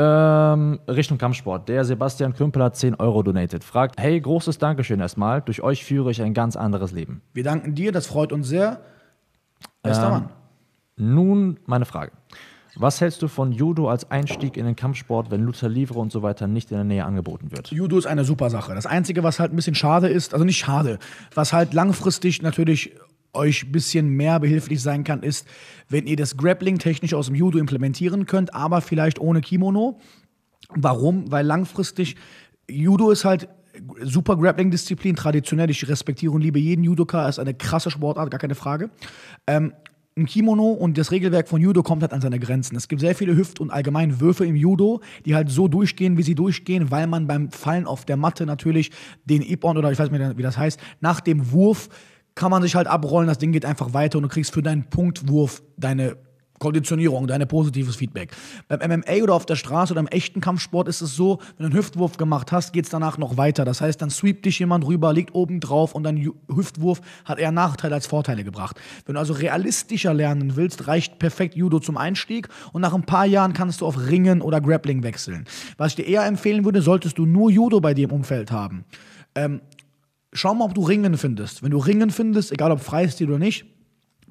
Ähm, Richtung Kampfsport. Der Sebastian Kümpel hat 10 Euro donated. Fragt, hey, großes Dankeschön erstmal. Durch euch führe ich ein ganz anderes Leben. Wir danken dir, das freut uns sehr. Bester Ähm, Mann. Nun meine Frage. Was hältst du von Judo als Einstieg in den Kampfsport, wenn Luther Livre und so weiter nicht in der Nähe angeboten wird? Judo ist eine super Sache. Das Einzige, was halt ein bisschen schade ist, also nicht schade, was halt langfristig natürlich euch ein bisschen mehr behilflich sein kann, ist, wenn ihr das Grappling technisch aus dem Judo implementieren könnt, aber vielleicht ohne Kimono. Warum? Weil langfristig Judo ist halt super Grappling-Disziplin, traditionell. Ich respektiere und liebe jeden Judoka, ist eine krasse Sportart, gar keine Frage. Ähm, ein Kimono und das Regelwerk von Judo kommt halt an seine Grenzen. Es gibt sehr viele Hüft- und allgemein Würfe im Judo, die halt so durchgehen, wie sie durchgehen, weil man beim Fallen auf der Matte natürlich den Ippon oder ich weiß nicht mehr, wie das heißt, nach dem Wurf kann man sich halt abrollen, das Ding geht einfach weiter und du kriegst für deinen Punktwurf deine Konditionierung, dein positives Feedback. Beim MMA oder auf der Straße oder im echten Kampfsport ist es so, wenn du einen Hüftwurf gemacht hast, geht es danach noch weiter. Das heißt, dann sweept dich jemand rüber, liegt oben drauf und dein Hüftwurf hat eher Nachteile als Vorteile gebracht. Wenn du also realistischer lernen willst, reicht perfekt Judo zum Einstieg und nach ein paar Jahren kannst du auf Ringen oder Grappling wechseln. Was ich dir eher empfehlen würde, solltest du nur Judo bei dir im Umfeld haben. Ähm, schau mal, ob du Ringen findest. Wenn du Ringen findest, egal ob Freistil oder nicht,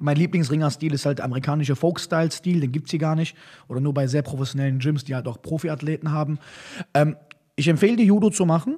mein Lieblingsringerstil ist halt der amerikanische Folk-Style-Stil, den gibt's hier gar nicht. Oder nur bei sehr professionellen Gyms, die halt auch Profiathleten haben. Ähm, ich empfehle dir, Judo zu machen,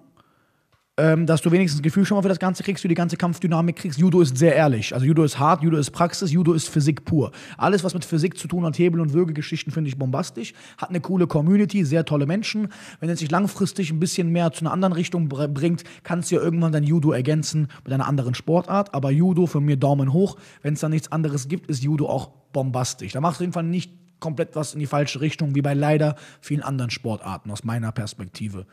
ähm, dass du wenigstens ein Gefühl schon mal für das Ganze kriegst, für die ganze Kampfdynamik kriegst. Judo ist sehr ehrlich. Also Judo ist hart, Judo ist Praxis, Judo ist Physik pur. Alles, was mit Physik zu tun hat, Hebel- und Würgegeschichten, finde ich bombastisch. Hat eine coole Community, sehr tolle Menschen. Wenn es sich langfristig ein bisschen mehr zu einer anderen Richtung br- bringt, kannst du ja irgendwann dein Judo ergänzen mit einer anderen Sportart. Aber Judo für mir Daumen hoch. Wenn es da nichts anderes gibt, ist Judo auch bombastisch. Da machst du auf jeden Fall nicht komplett was in die falsche Richtung, wie bei leider vielen anderen Sportarten aus meiner Perspektive.